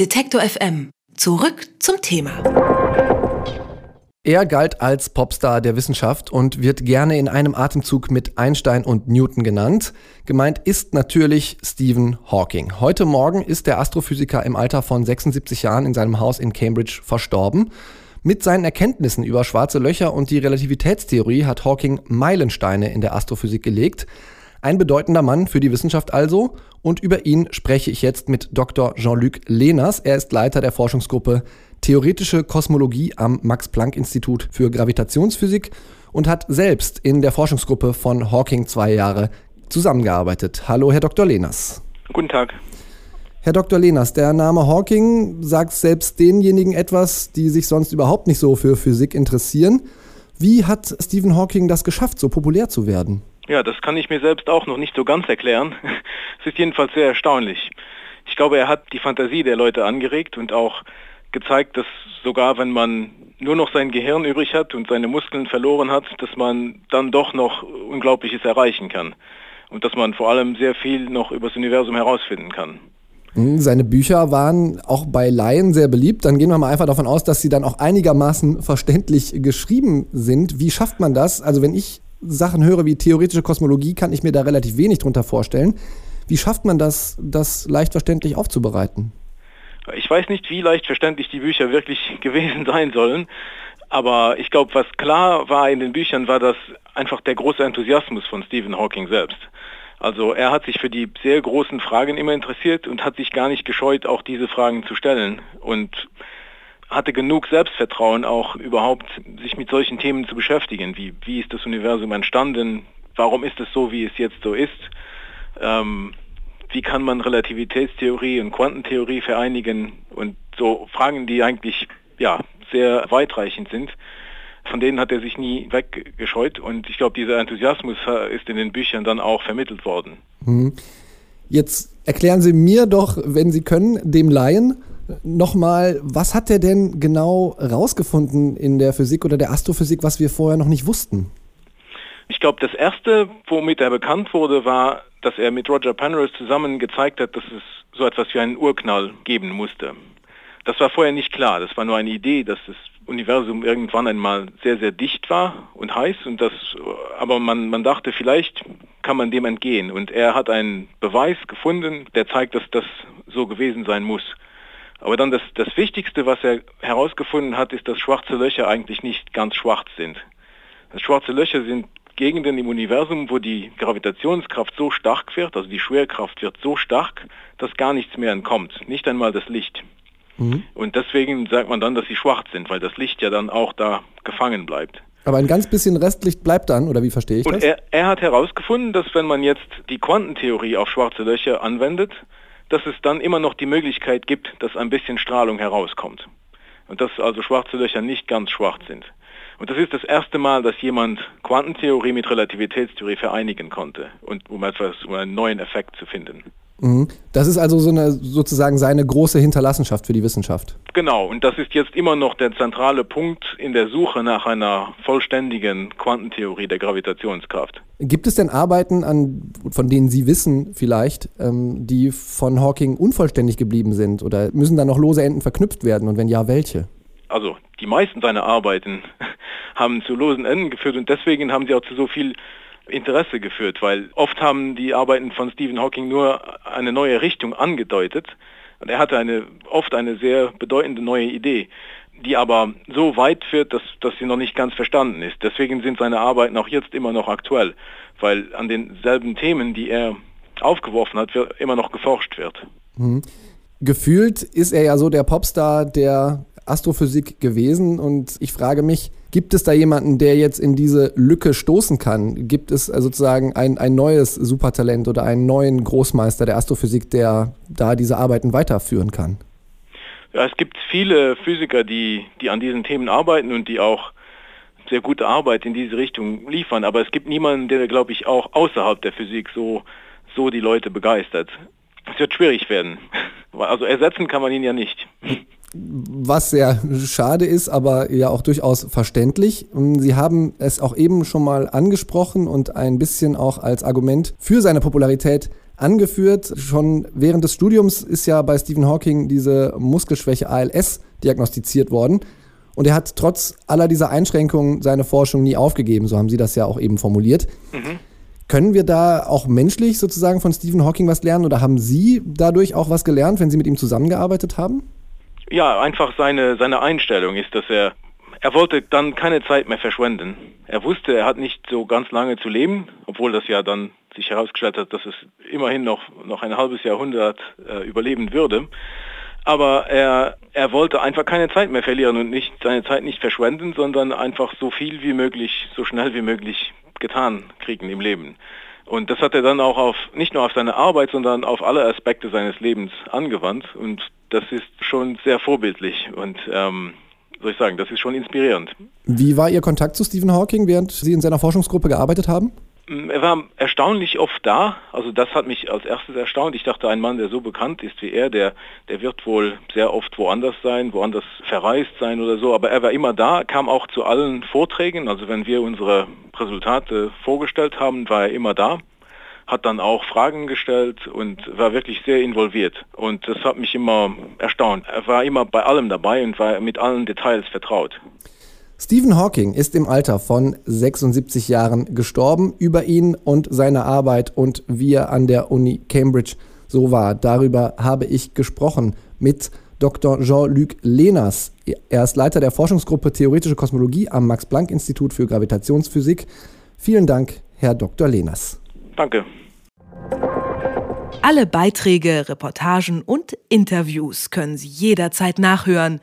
Detektor FM. Zurück zum Thema. Er galt als Popstar der Wissenschaft und wird gerne in einem Atemzug mit Einstein und Newton genannt. Gemeint ist natürlich Stephen Hawking. Heute Morgen ist der Astrophysiker im Alter von 76 Jahren in seinem Haus in Cambridge verstorben. Mit seinen Erkenntnissen über schwarze Löcher und die Relativitätstheorie hat Hawking Meilensteine in der Astrophysik gelegt. Ein bedeutender Mann für die Wissenschaft also. Und über ihn spreche ich jetzt mit Dr. Jean-Luc Lehners. Er ist Leiter der Forschungsgruppe Theoretische Kosmologie am Max-Planck-Institut für Gravitationsphysik und hat selbst in der Forschungsgruppe von Hawking zwei Jahre zusammengearbeitet. Hallo, Herr Dr. Lehners. Guten Tag. Herr Dr. Lehners, der Name Hawking sagt selbst denjenigen etwas, die sich sonst überhaupt nicht so für Physik interessieren. Wie hat Stephen Hawking das geschafft, so populär zu werden? Ja, das kann ich mir selbst auch noch nicht so ganz erklären. es ist jedenfalls sehr erstaunlich. Ich glaube, er hat die Fantasie der Leute angeregt und auch gezeigt, dass sogar wenn man nur noch sein Gehirn übrig hat und seine Muskeln verloren hat, dass man dann doch noch Unglaubliches erreichen kann. Und dass man vor allem sehr viel noch über das Universum herausfinden kann. Seine Bücher waren auch bei Laien sehr beliebt. Dann gehen wir mal einfach davon aus, dass sie dann auch einigermaßen verständlich geschrieben sind. Wie schafft man das? Also wenn ich Sachen höre wie theoretische Kosmologie, kann ich mir da relativ wenig drunter vorstellen. Wie schafft man das, das leicht verständlich aufzubereiten? Ich weiß nicht, wie leicht verständlich die Bücher wirklich gewesen sein sollen, aber ich glaube, was klar war in den Büchern, war das einfach der große Enthusiasmus von Stephen Hawking selbst. Also er hat sich für die sehr großen Fragen immer interessiert und hat sich gar nicht gescheut, auch diese Fragen zu stellen. Und hatte genug Selbstvertrauen, auch überhaupt sich mit solchen Themen zu beschäftigen, wie wie ist das Universum entstanden, warum ist es so, wie es jetzt so ist, ähm, wie kann man Relativitätstheorie und Quantentheorie vereinigen und so Fragen, die eigentlich ja sehr weitreichend sind. Von denen hat er sich nie weggescheut und ich glaube, dieser Enthusiasmus ist in den Büchern dann auch vermittelt worden. Mhm. Jetzt erklären Sie mir doch, wenn Sie können, dem Laien, nochmal, was hat er denn genau rausgefunden in der Physik oder der Astrophysik, was wir vorher noch nicht wussten? Ich glaube, das erste, womit er bekannt wurde, war, dass er mit Roger Penrose zusammen gezeigt hat, dass es so etwas wie einen Urknall geben musste. Das war vorher nicht klar. Das war nur eine Idee, dass das Universum irgendwann einmal sehr, sehr dicht war und heiß und das, aber man, man dachte, vielleicht kann man dem entgehen. Und er hat einen Beweis gefunden, der zeigt, dass das so gewesen sein muss. Aber dann das, das Wichtigste, was er herausgefunden hat, ist, dass schwarze Löcher eigentlich nicht ganz schwarz sind. Das schwarze Löcher sind Gegenden im Universum, wo die Gravitationskraft so stark wird, also die Schwerkraft wird so stark, dass gar nichts mehr entkommt, nicht einmal das Licht. Mhm. Und deswegen sagt man dann, dass sie schwarz sind, weil das Licht ja dann auch da gefangen bleibt. Aber ein ganz bisschen Restlicht bleibt dann, oder wie verstehe ich Und das? Er, er hat herausgefunden, dass wenn man jetzt die Quantentheorie auf schwarze Löcher anwendet, dass es dann immer noch die Möglichkeit gibt, dass ein bisschen Strahlung herauskommt. Und dass also schwarze Löcher nicht ganz schwarz sind. Und das ist das erste Mal, dass jemand Quantentheorie mit Relativitätstheorie vereinigen konnte, und um etwas, um einen neuen Effekt zu finden. Mhm. Das ist also so eine, sozusagen seine große Hinterlassenschaft für die Wissenschaft. Genau, und das ist jetzt immer noch der zentrale Punkt in der Suche nach einer vollständigen Quantentheorie der Gravitationskraft. Gibt es denn Arbeiten, an, von denen Sie wissen vielleicht, ähm, die von Hawking unvollständig geblieben sind? Oder müssen da noch lose Enden verknüpft werden? Und wenn ja, welche? Also die meisten seiner Arbeiten haben zu losen Enden geführt und deswegen haben sie auch zu so viel Interesse geführt, weil oft haben die Arbeiten von Stephen Hawking nur eine neue Richtung angedeutet und er hatte eine, oft eine sehr bedeutende neue Idee, die aber so weit führt, dass, dass sie noch nicht ganz verstanden ist. Deswegen sind seine Arbeiten auch jetzt immer noch aktuell, weil an denselben Themen, die er aufgeworfen hat, immer noch geforscht wird. Mhm. Gefühlt ist er ja so der Popstar der Astrophysik gewesen und ich frage mich, gibt es da jemanden, der jetzt in diese Lücke stoßen kann? Gibt es äh, sozusagen ein, ein neues Supertalent oder einen neuen Großmeister der Astrophysik, der da diese Arbeiten weiterführen kann? Ja, es gibt viele Physiker, die, die an diesen Themen arbeiten und die auch sehr gute Arbeit in diese Richtung liefern, aber es gibt niemanden, der, glaube ich, auch außerhalb der Physik so, so die Leute begeistert. Es wird schwierig werden. Also ersetzen kann man ihn ja nicht. Was sehr schade ist, aber ja auch durchaus verständlich. Sie haben es auch eben schon mal angesprochen und ein bisschen auch als Argument für seine Popularität angeführt. Schon während des Studiums ist ja bei Stephen Hawking diese Muskelschwäche ALS diagnostiziert worden. Und er hat trotz aller dieser Einschränkungen seine Forschung nie aufgegeben, so haben Sie das ja auch eben formuliert. Mhm. Können wir da auch menschlich sozusagen von Stephen Hawking was lernen oder haben Sie dadurch auch was gelernt, wenn Sie mit ihm zusammengearbeitet haben? Ja, einfach seine, seine Einstellung ist, dass er, er wollte dann keine Zeit mehr verschwenden. Er wusste, er hat nicht so ganz lange zu leben, obwohl das ja dann sich herausgestellt hat, dass es immerhin noch, noch ein halbes Jahrhundert äh, überleben würde. Aber er, er wollte einfach keine Zeit mehr verlieren und nicht seine Zeit nicht verschwenden, sondern einfach so viel wie möglich, so schnell wie möglich getan kriegen im Leben. Und das hat er dann auch auf, nicht nur auf seine Arbeit, sondern auf alle Aspekte seines Lebens angewandt. Und das ist schon sehr vorbildlich und, ähm, soll ich sagen, das ist schon inspirierend. Wie war Ihr Kontakt zu Stephen Hawking, während Sie in seiner Forschungsgruppe gearbeitet haben? Er war erstaunlich oft da. Also das hat mich als erstes erstaunt. Ich dachte, ein Mann, der so bekannt ist wie er, der, der wird wohl sehr oft woanders sein, woanders verreist sein oder so. Aber er war immer da, kam auch zu allen Vorträgen. Also wenn wir unsere Resultate vorgestellt haben, war er immer da hat dann auch Fragen gestellt und war wirklich sehr involviert. Und das hat mich immer erstaunt. Er war immer bei allem dabei und war mit allen Details vertraut. Stephen Hawking ist im Alter von 76 Jahren gestorben. Über ihn und seine Arbeit und wie er an der Uni Cambridge so war, darüber habe ich gesprochen mit Dr. Jean-Luc Lehners. Er ist Leiter der Forschungsgruppe Theoretische Kosmologie am Max-Planck-Institut für Gravitationsphysik. Vielen Dank, Herr Dr. Lehners. Danke. Alle Beiträge, Reportagen und Interviews können Sie jederzeit nachhören